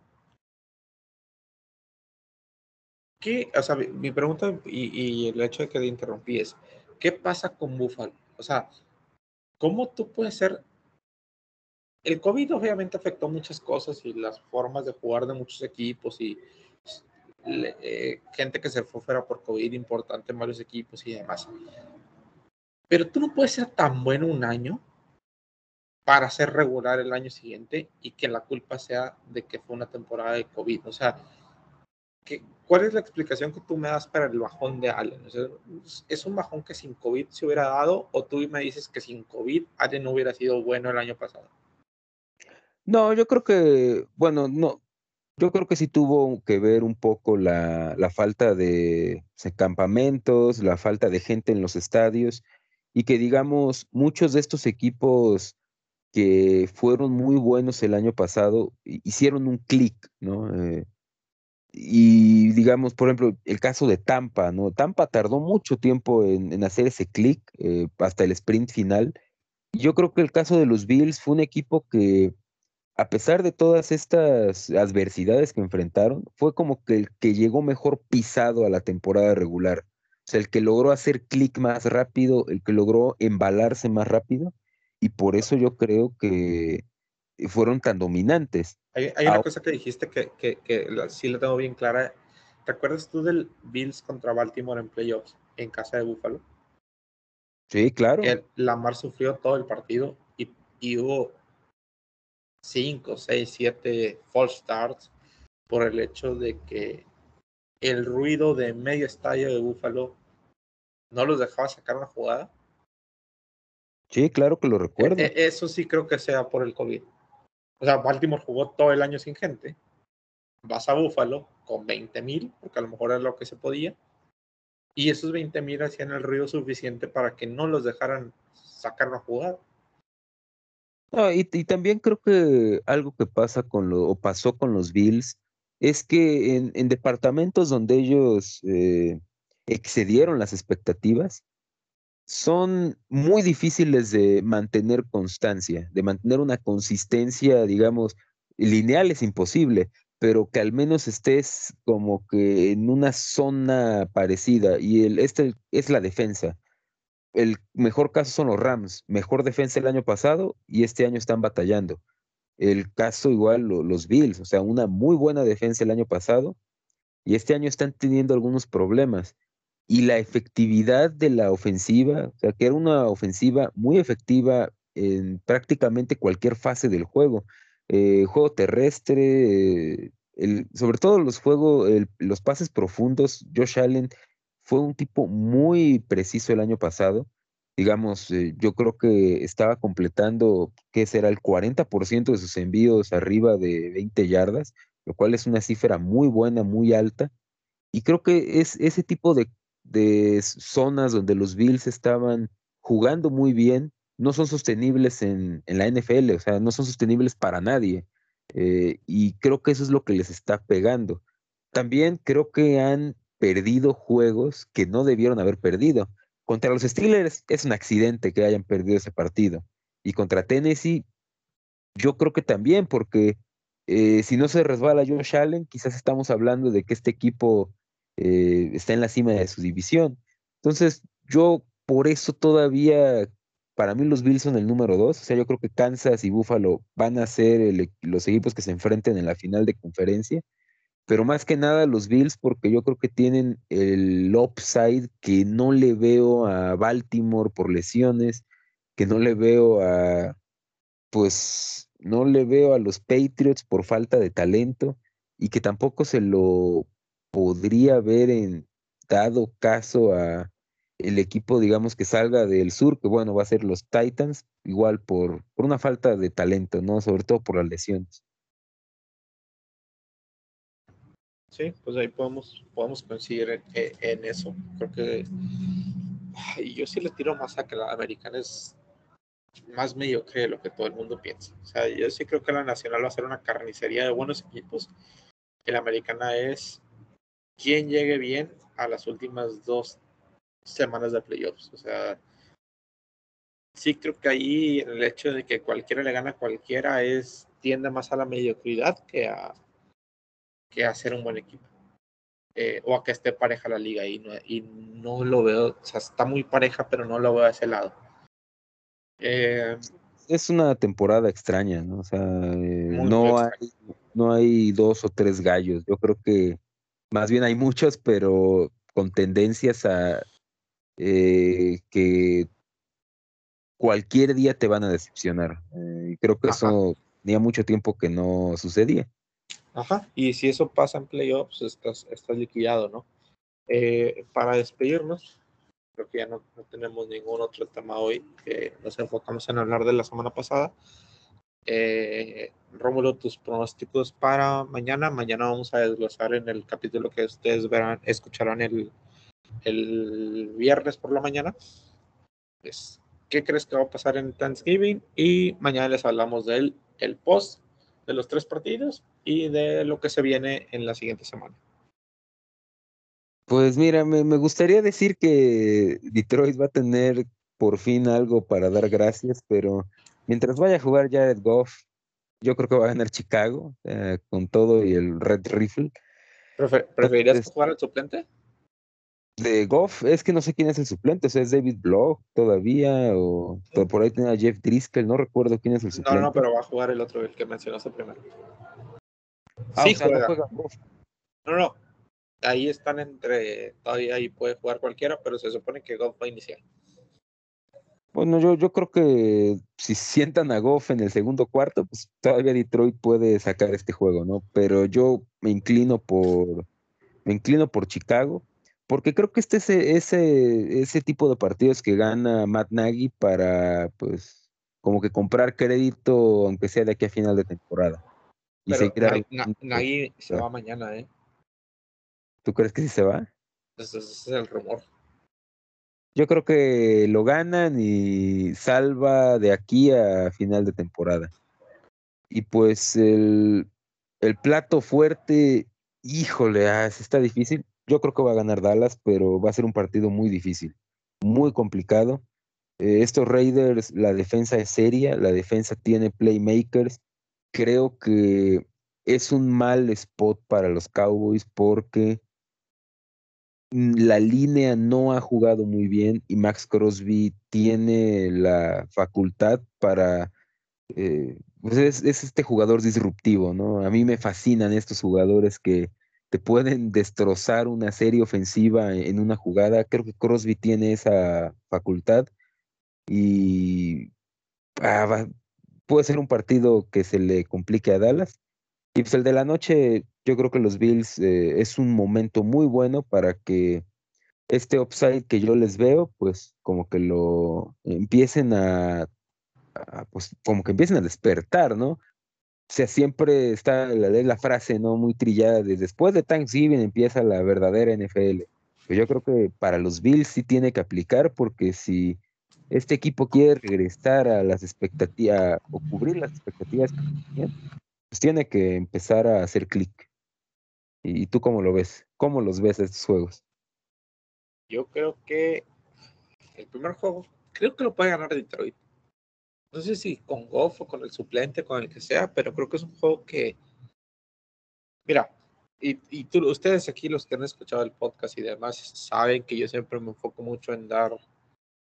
¿qué, o sea, mi, pregunta y, el hecho de que te interrumpí es, ¿qué pasa con Buffalo? O sea, ¿cómo tú puedes ser... El COVID obviamente afectó muchas cosas y las formas de jugar de muchos equipos y eh, gente que se fue fuera por COVID importante en varios equipos y demás. Pero tú no puedes ser tan bueno un año para ser regular el año siguiente y que la culpa sea de que fue una temporada de COVID. O sea, ¿cuál es la explicación que tú me das para el bajón de Allen? ¿Es un bajón que sin COVID se hubiera dado o tú me dices que sin COVID Allen no hubiera sido bueno el año pasado? No, yo creo que, bueno, no, yo creo que sí tuvo que ver un poco la, la falta de campamentos, la falta de gente en los estadios y que digamos muchos de estos equipos que fueron muy buenos el año pasado hicieron un clic, ¿no? Eh, y digamos, por ejemplo, el caso de Tampa, ¿no? Tampa tardó mucho tiempo en, hacer ese clic eh, hasta el sprint final. Yo creo que el caso de los Bills fue un equipo que a pesar de todas estas adversidades que enfrentaron, fue como que el que llegó mejor pisado a la temporada regular. O sea, el que logró hacer clic más rápido, el que logró embalarse más rápido, y por eso yo creo que fueron tan dominantes. Hay, una cosa que dijiste que, que, que sí la tengo bien clara. ¿Te acuerdas tú del Bills contra Baltimore en playoffs en casa de Buffalo? Sí, claro. Lamar sufrió todo el partido y, y hubo 5, 6, 7 false starts por el hecho de que el ruido de medio estadio de Búfalo no los dejaba sacar una jugada. Sí, claro que lo recuerdo. E, e, eso sí creo que sea por el COVID. O sea, Baltimore jugó todo el año sin gente. Vas a Búfalo con 20 mil, porque a lo mejor era lo que se podía. Y esos 20 mil hacían el ruido suficiente para que no los dejaran sacar una jugada y, también creo que algo que pasa con lo, o pasó con los Bills, es que en, departamentos donde ellos eh, excedieron las expectativas, son muy difíciles de mantener constancia, de mantener una consistencia, digamos, lineal es imposible, pero que al menos estés como que en una zona parecida. Y el, este es la defensa el mejor caso son los Rams, mejor defensa el año pasado y este año están batallando. El caso igual los Bills, o sea, una muy buena defensa el año pasado y este año están teniendo algunos problemas. Y la efectividad de la ofensiva, o sea, que era una ofensiva muy efectiva en prácticamente cualquier fase del juego. Eh, juego terrestre, el, sobre todo los juegos, los pases profundos, Josh Allen fue un tipo muy preciso el año pasado. Digamos, eh, yo creo que estaba completando, ¿qué será? El 40% de sus envíos arriba de 20 yardas, lo cual es una cifra muy buena, muy alta. Y creo que es ese tipo de, zonas donde los Bills estaban jugando muy bien, no son sostenibles en, la NFL, o sea, no son sostenibles para nadie. Eh, y creo que eso es lo que les está pegando. También creo que han perdido juegos que no debieron haber perdido. Contra los Steelers es un accidente que hayan perdido ese partido. Y contra Tennessee, yo creo que también, porque eh, si no se resbala Josh Allen, quizás estamos hablando de que este equipo eh, está en la cima de su división. Entonces, yo por eso todavía, para mí los Bills son el número dos. O sea, yo creo que Kansas y Buffalo van a ser e, los equipos que se enfrenten en la final de conferencia pero más que nada los Bills porque yo creo que tienen el upside que no le veo a Baltimore por lesiones, que no le veo a, pues, no le veo a los Patriots por falta de talento y que tampoco se lo podría ver en dado caso a el equipo, digamos, que salga del sur, que bueno, va a ser los Titans, igual por, por una falta de talento, ¿no? Sobre todo por las lesiones. Sí, pues ahí podemos, podemos coincidir en, eso. Creo que yo sí le tiro más a que la americana es más mediocre de lo que todo el mundo piensa. O sea, yo sí creo que la nacional va a ser una carnicería de buenos equipos. La americana es quien llegue bien a las últimas dos semanas de playoffs. O sea, sí creo que ahí el hecho de que cualquiera le gana a cualquiera es tiende más a la mediocridad que a, que hacer un buen equipo. Eh, o a que esté pareja la liga y no, y no lo veo, o sea, está muy pareja, pero no lo veo a ese lado. Eh, es una temporada extraña, ¿no? O sea, eh, no, hay, no hay dos o tres gallos. Yo creo que más bien hay muchos, pero con tendencias a que cualquier día te van a decepcionar. creo que eso tenía mucho tiempo que no sucedía. Ajá, y si eso pasa en playoffs, estás, estás liquidado, ¿no? Eh, para despedirnos, creo que ya no, no, tenemos ningún otro tema hoy, que nos enfocamos en hablar de la semana pasada. Eh, Rómulo, tus pronósticos para mañana. Mañana vamos a desglosar en el capítulo que ustedes verán, escucharán el, el viernes por la mañana. Pues, ¿Qué crees que va a pasar en Thanksgiving? Y mañana les hablamos del el post de los tres partidos y de lo que se viene en la siguiente semana. Pues mira, me, me, gustaría decir que Detroit va a tener por fin algo para dar gracias, pero mientras vaya a jugar Jared Goff, yo creo que va a ganar Chicago eh, con todo y el Red Rifle. ¿Prefer ¿Preferirías Entonces, jugar al suplente? De Goff, es que no sé quién es el suplente, o sea, es David Block todavía, o por ahí tiene a Jeff Driscoll, no recuerdo quién es el suplente. No, no, pero va a jugar el otro, el que mencionaste primero. Ah, sí, o sea, juega. No, juega Goff. no, no, ahí están entre, todavía ahí puede jugar cualquiera, pero se supone que Goff va a iniciar. Bueno, yo, yo creo que si sientan a Goff en el segundo cuarto, pues todavía Detroit puede sacar este juego, ¿no? Pero yo me inclino por, me inclino por Chicago, porque creo que este es ese, ese tipo de partidos que gana Matt Nagy para, pues, como que comprar crédito, aunque sea de aquí a final de temporada. Y Pero Nagy, Nagy se va mañana, ¿eh? ¿Tú crees que sí se va? Ese es el rumor. Yo creo que lo ganan y salva de aquí a final de temporada. Y pues el, el plato fuerte, híjole, ah, está difícil. Yo creo que va a ganar Dallas, pero va a ser un partido muy difícil, muy complicado. Eh, estos Raiders, la defensa es seria, la defensa tiene playmakers. Creo que es un mal spot para los Cowboys porque la línea no ha jugado muy bien y Max Crosby tiene la facultad para... Eh, pues es, es, este jugador disruptivo, ¿no? A mí me fascinan estos jugadores que te pueden destrozar una serie ofensiva en una jugada. Creo que Crosby tiene esa facultad y ah, va, puede ser un partido que se le complique a Dallas. Y pues el de la noche, yo creo que los Bills eh, es un momento muy bueno para que este upside que yo les veo, pues como que lo empiecen a, a pues como que empiecen a despertar, ¿no? O sea, siempre está la, frase, ¿no? Muy trillada de después de Thanksgiving empieza la verdadera NFL. Pues yo creo que para los Bills sí tiene que aplicar porque si este equipo quiere regresar a las expectativas o cubrir las expectativas pues tiene que empezar a hacer clic. ¿Y tú cómo lo ves? ¿Cómo los ves estos juegos? Yo creo que el primer juego, creo que lo puede ganar Detroit. No sé si con Goff o con el suplente, con el que sea, pero creo que es un juego que. Mira, y, y tú, ustedes aquí, los que han escuchado el podcast y demás, saben que yo siempre me enfoco mucho en dar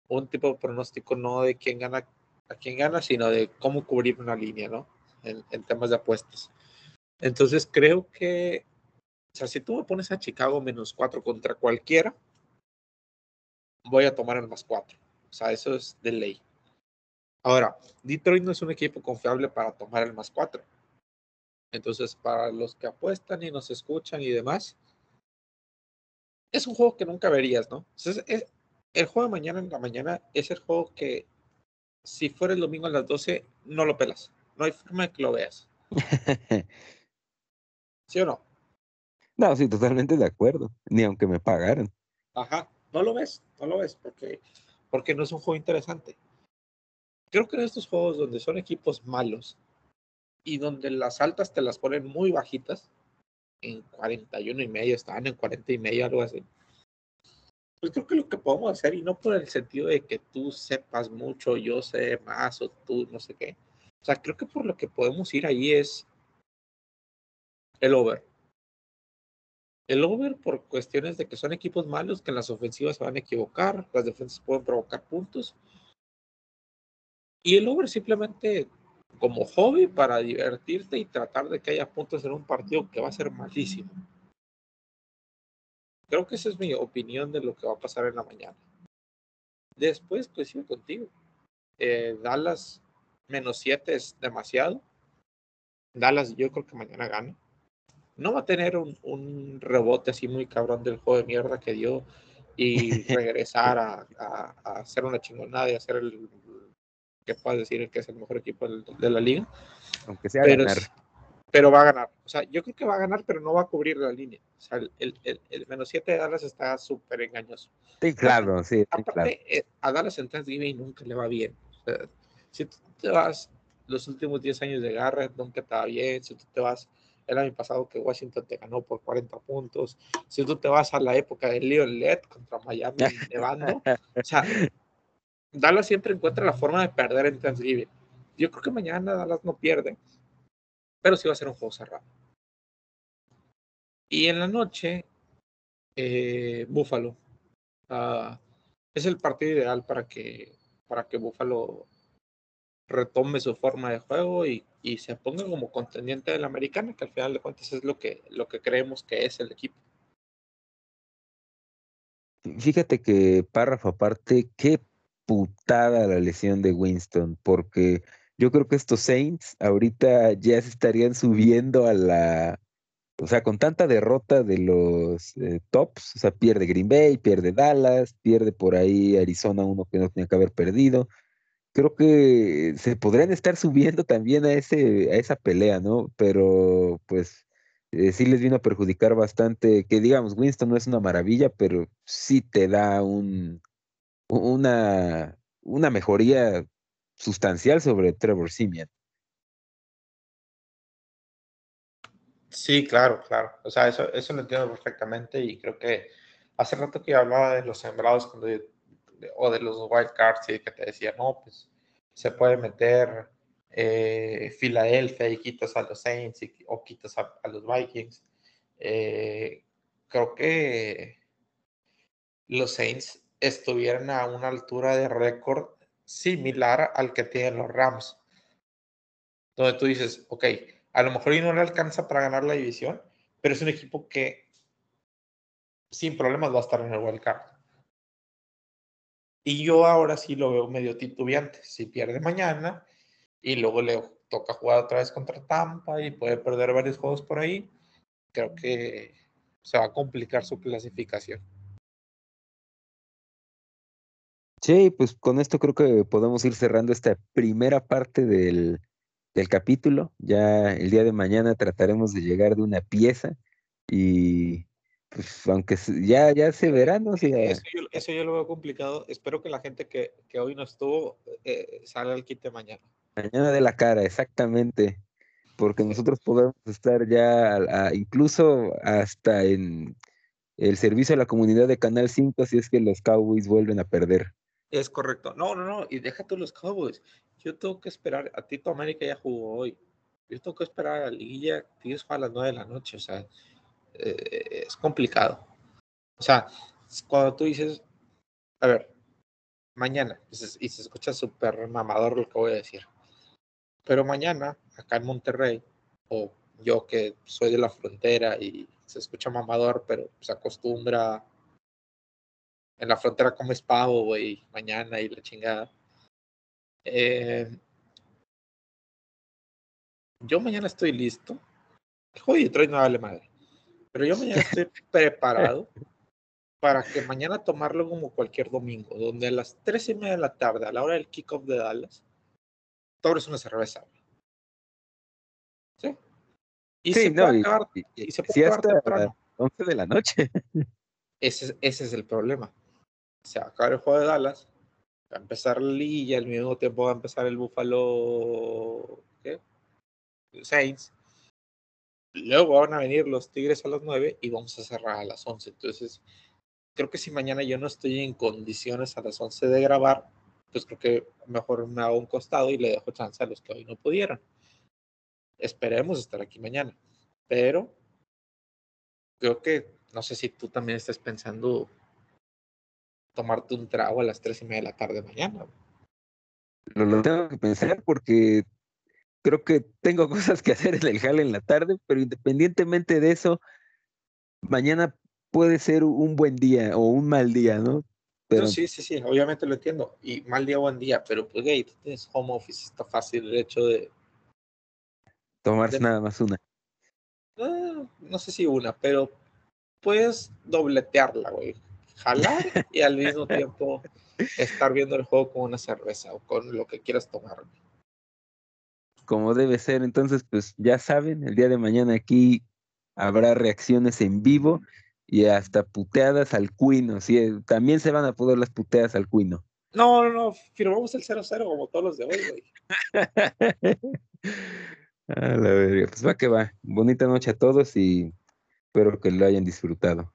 un tipo de pronóstico, no de quién gana, a quién gana, sino de cómo cubrir una línea, ¿no? En, en temas de apuestas. Entonces creo que, o sea, si tú me pones a Chicago menos cuatro contra cualquiera, voy a tomar el más cuatro. O sea, eso es de ley. Ahora, Detroit no es un equipo confiable para tomar el más cuatro. Entonces, para los que apuestan y nos escuchan y demás, es un juego que nunca verías, ¿no? Entonces, es, el juego de mañana en la mañana es el juego que, si fuera el domingo a las 12, no lo pelas. No hay forma de que lo veas. [LAUGHS] ¿Sí o no? No, sí, totalmente de acuerdo. Ni aunque me pagaran. Ajá, no lo ves, no lo ves, porque, porque no es un juego interesante. Creo que en estos juegos donde son equipos malos y donde las altas te las ponen muy bajitas, en 41 y medio, estaban en 40 y medio, algo así. Pues creo que lo que podemos hacer, y no por el sentido de que tú sepas mucho, yo sé más, o tú no sé qué. O sea, creo que por lo que podemos ir ahí es el over. El over por cuestiones de que son equipos malos, que en las ofensivas se van a equivocar, las defensas pueden provocar puntos. Y el over simplemente como hobby para divertirte y tratar de que haya puntos en un partido que va a ser malísimo. Creo que esa es mi opinión de lo que va a pasar en la mañana. Después coincido contigo. Eh, Dallas menos 7 es demasiado. Dallas yo creo que mañana gana. no va a tener un, rebote así muy cabrón del juego de mierda que dio y [LAUGHS] regresar a, hacer una chingonada y hacer el que puedas decir que es el mejor equipo de la liga. Aunque sea pero, ganar. Pero va a ganar. O sea, yo creo que va a ganar, pero no va a cubrir la línea. O sea, el, menos 7 de Dallas está súper engañoso. Sí, claro, sí. Aparte, eh, a Dallas en Thanksgiving nunca le va bien. O sea, si tú te vas los últimos 10 años de Garrett, nunca te va bien. Si tú te vas el año pasado que Washington te ganó por 40 puntos. Si tú te vas a la época de Leon Led contra Miami [LAUGHS] nevando, o sea, Dallas siempre encuentra la forma de perder en Thanksgiving. Yo creo que mañana Dallas no pierde, pero sí va a ser un juego cerrado. Y en la noche, eh, Buffalo. Ah, es el partido ideal para que, para que Buffalo retome su forma de juego y, y, se ponga como contendiente de la americana, que al final de cuentas es lo que, lo que creemos que es el equipo. Fíjate que párrafo aparte, qué putada la lesión de Winston, porque yo creo que estos Saints ahorita ya se estarían subiendo a la, o sea, con tanta derrota de los eh, tops, o sea, pierde Green Bay, pierde Dallas, pierde por ahí Arizona, uno que no tenía que haber perdido, creo que se podrían estar subiendo también a, ese, a esa pelea, ¿no? Pero pues eh, sí les vino a perjudicar bastante, que digamos, Winston no es una maravilla, pero sí te da un, una, una mejoría sustancial sobre Trevor Simeon. Sí, claro, claro. O sea, eso, eso lo entiendo perfectamente y creo que hace rato que hablaba de los sembrados cuando o de los wild cards y que te decía, no, pues se puede meter eh, Filadelfia y quitas a los Saints o quitas a, los Vikings. Eh, creo que los Saints estuvieran a una altura de récord similar al que tienen los Rams. Donde tú dices, ok, a lo mejor y no le alcanza para ganar la división, pero es un equipo que sin problemas va a estar en el wild card. Y yo ahora sí lo veo medio titubeante. Si pierde mañana y luego le toca jugar otra vez contra Tampa y puede perder varios juegos por ahí, creo que se va a complicar su clasificación. Sí, pues con esto creo que podemos ir cerrando esta primera parte del, del capítulo. Ya el día de mañana trataremos de llegar de una pieza y pues aunque ya, ya hace verano. Eso, yo, lo veo complicado. Espero que la gente que, que hoy no estuvo eh, salga al quite mañana. Mañana de la cara, exactamente. Porque nosotros podemos estar ya incluso hasta en el servicio a la comunidad de Canal 5 si es que los Cowboys vuelven a perder. Es correcto. No, no, no. Y deja tú los Cowboys. Yo tengo que esperar. A Tito América ya jugó hoy. Yo tengo que esperar a la liguilla. Tienes a las 9 de la noche. O sea, eh, es complicado. O sea, cuando tú dices, a ver, mañana, y se, escucha súper mamador lo que voy a decir, pero mañana, acá en Monterrey, o yo que soy de la frontera y se escucha mamador, pero se acostumbra, en la frontera comes pavo, güey, mañana y la chingada. Eh, yo mañana estoy listo. Joder, Detroit no vale madre. Pero yo mañana estoy [LAUGHS] preparado para que mañana tomarlo como cualquier domingo, donde a las tres y media de la tarde, a la hora del kickoff de Dallas, es una cerveza. ¿Sí? Y se puede acabar, y, se puede acabar temprano. 11 de la noche. [LAUGHS] Ese, ese es el problema. Se va a acabar el juego de Dallas, va a empezar la liga, al mismo tiempo va a empezar el Buffalo ¿qué? Saints, Luego van a venir los Tigres a las 9 y vamos a cerrar a las 11. Entonces, creo que si mañana yo no estoy en condiciones a las 11 de grabar, pues creo que mejor me hago un costado y le dejo chance a los que hoy no pudieran. Esperemos estar aquí mañana. Pero creo que, no sé si tú también estás pensando tomarte un trago a las 3 y media de la tarde mañana. lo tengo que pensar porque creo que tengo [LAUGHS] cosas que hacer en el jale en la tarde, pero independientemente de eso, mañana puede ser un buen día o un mal día, ¿no? Pero... sí, sí, sí, obviamente lo entiendo. Y mal día o buen día, pero pues, gay, tú tienes home office, está fácil el hecho de... Tomarse nada más una. Ah, bueno, no sé si una, pero puedes dobletearla, güey. Jalar [LAUGHS] y al mismo tiempo estar viendo el juego con una cerveza o con lo que quieras tomar. Como debe ser, entonces, pues ya saben, el día de mañana aquí habrá reacciones en vivo y hasta puteadas al cuino. Sí, también se van a poder las puteadas al cuino. No, no, no, firmamos el 0-0 como todos los de hoy, güey. [LAUGHS] a la verga. Pues va que va. Bonita noche a todos y espero que lo hayan disfrutado.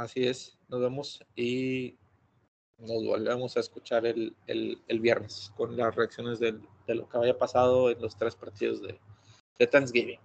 Así es, nos vemos y nos volvemos a escuchar el, el, viernes con las reacciones de lo que haya pasado en los tres partidos de, de Thanksgiving.